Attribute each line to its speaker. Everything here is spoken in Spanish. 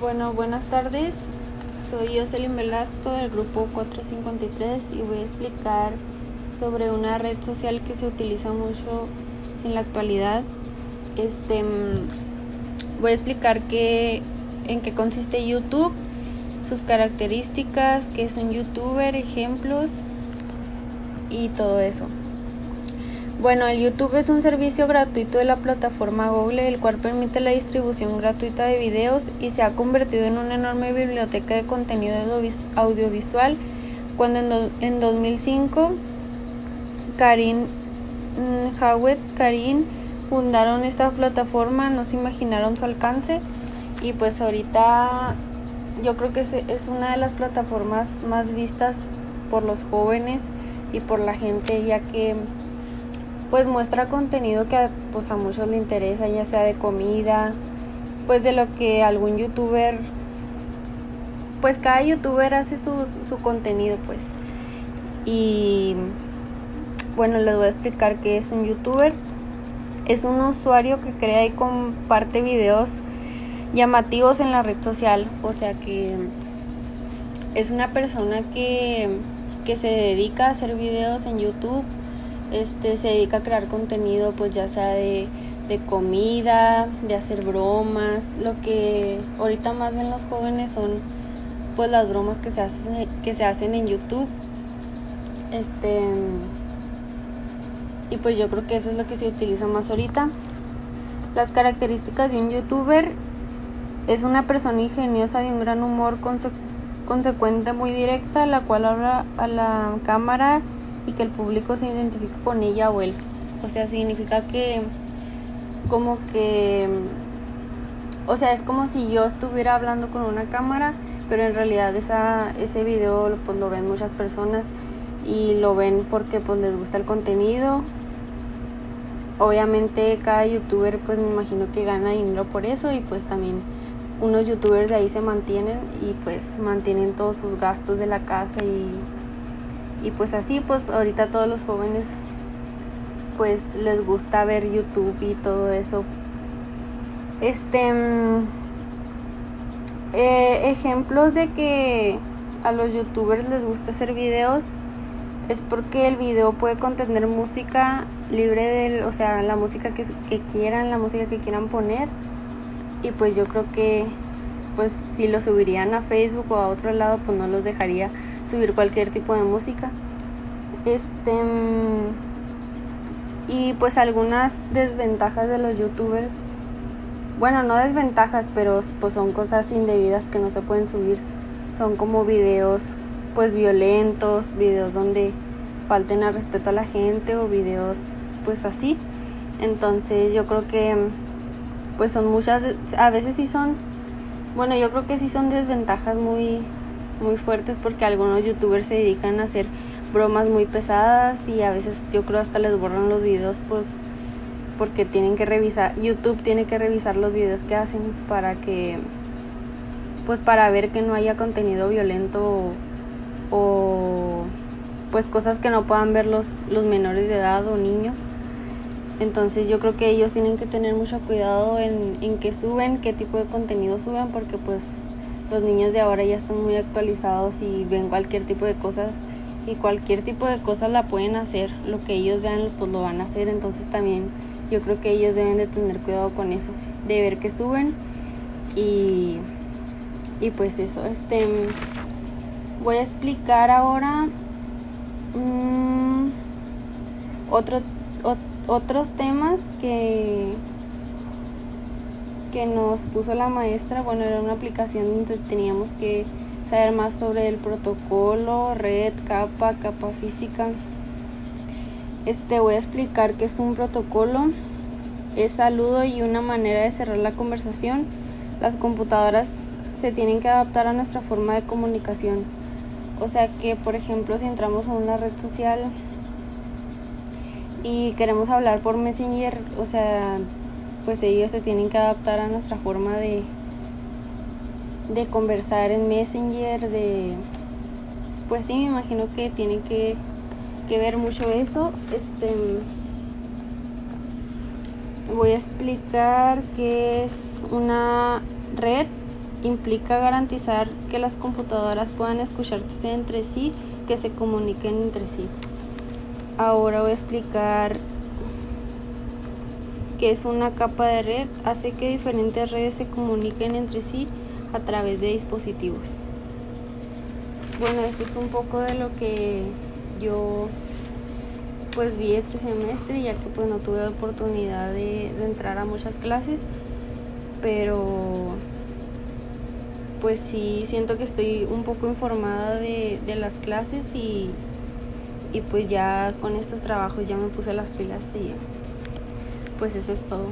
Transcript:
Speaker 1: Bueno, buenas tardes. Soy Jocelyn Velasco del grupo 453 y voy a explicar sobre una red social que se utiliza mucho en la actualidad. Este voy a explicar qué en qué consiste YouTube, sus características, qué es un youtuber, ejemplos y todo eso. Bueno, el YouTube es un servicio gratuito de la plataforma Google, el cual permite la distribución gratuita de videos y se ha convertido en una enorme biblioteca de contenido audiovisual. Cuando en, 2005 Karin mm, Howard, Karin fundaron esta plataforma, no se imaginaron su alcance y pues ahorita yo creo que es una de las plataformas más vistas por los jóvenes y por la gente ya que pues muestra contenido que pues a muchos le interesa, ya sea de comida, pues de lo que algún youtuber, pues cada youtuber hace su, su contenido pues. Y bueno, les voy a explicar qué es un youtuber. Es un usuario que crea y comparte videos llamativos en la red social, o sea que es una persona que, que se dedica a hacer videos en YouTube este se dedica a crear contenido pues ya sea de, comida, de hacer bromas, lo que ahorita más ven los jóvenes son pues las bromas que se hacen que se hacen en YouTube. Este y pues yo creo que eso es lo que se utiliza más ahorita. Las características de un youtuber es una persona ingeniosa de un gran humor consecuente muy directa, la cual habla a la cámara y que el público se identifique con ella o él. O sea, significa que como que o sea, es como si yo estuviera hablando con una cámara, pero en realidad esa, ese video pues lo ven muchas personas y lo ven porque pues les gusta el contenido. Obviamente cada youtuber pues me imagino que gana dinero por eso y pues también unos youtubers de ahí se mantienen y pues mantienen todos sus gastos de la casa y y pues así pues ahorita todos los jóvenes pues les gusta ver YouTube y todo eso este mm, eh, ejemplos de que a los youtubers les gusta hacer videos es porque el video puede contener música libre del, o sea, la música que, que quieran, la música que quieran poner. Y pues yo creo que pues si lo subirían a Facebook o a otro lado, pues no los dejaría subir cualquier tipo de música. Este mm, y pues algunas desventajas de los youtubers. Bueno, no desventajas, pero pues son cosas indebidas que no se pueden subir. Son como videos pues violentos, videos donde falten al respeto a la gente o videos pues así. Entonces, yo creo que pues son muchas a veces sí son bueno, yo creo que sí son desventajas muy muy fuertes porque algunos youtubers se dedican a hacer bromas muy pesadas y a veces yo creo hasta les borran los videos pues porque tienen que revisar YouTube tiene que revisar los videos que hacen para que pues para ver que no haya contenido violento o, pues cosas que no puedan ver los, los menores de edad o niños. Entonces yo creo que ellos tienen que tener mucho cuidado en, en qué suben, qué tipo de contenido suben porque pues los niños de ahora ya están muy actualizados y ven cualquier tipo de cosas y cualquier tipo de cosas la pueden hacer. Lo que ellos vean pues lo van a hacer. Entonces también yo creo que ellos deben de tener cuidado con eso, de ver que suben y, y pues eso. Este voy a explicar ahora mmm, otro, otros temas que que nos puso la maestra, bueno, era una aplicación donde teníamos que saber más sobre el protocolo, red, capa, capa física. Este voy a explicar qué es un protocolo. Es saludo y una manera de cerrar la conversación. Las computadoras se tienen que adaptar a nuestra forma de comunicación. O sea que, por ejemplo, si entramos a una red social y queremos hablar por Messenger, o sea, pues ellos se tienen que adaptar a nuestra forma de, de conversar en Messenger, de pues sí me imagino que tienen que, que ver mucho eso. Este voy a explicar qué es una red implica garantizar que las computadoras puedan escucharse entre sí, que se comuniquen entre sí. Ahora voy a explicar qué es una capa de red. Hace que diferentes redes se comuniquen entre sí a través de dispositivos. Bueno, eso es un poco de lo que yo pues vi este semestre, ya que pues no tuve oportunidad de, de entrar a muchas clases, pero pues sí siento que estoy un poco informada de, de las clases y, y pues ya con estos trabajos ya me puse las pilas y pues eso es todo.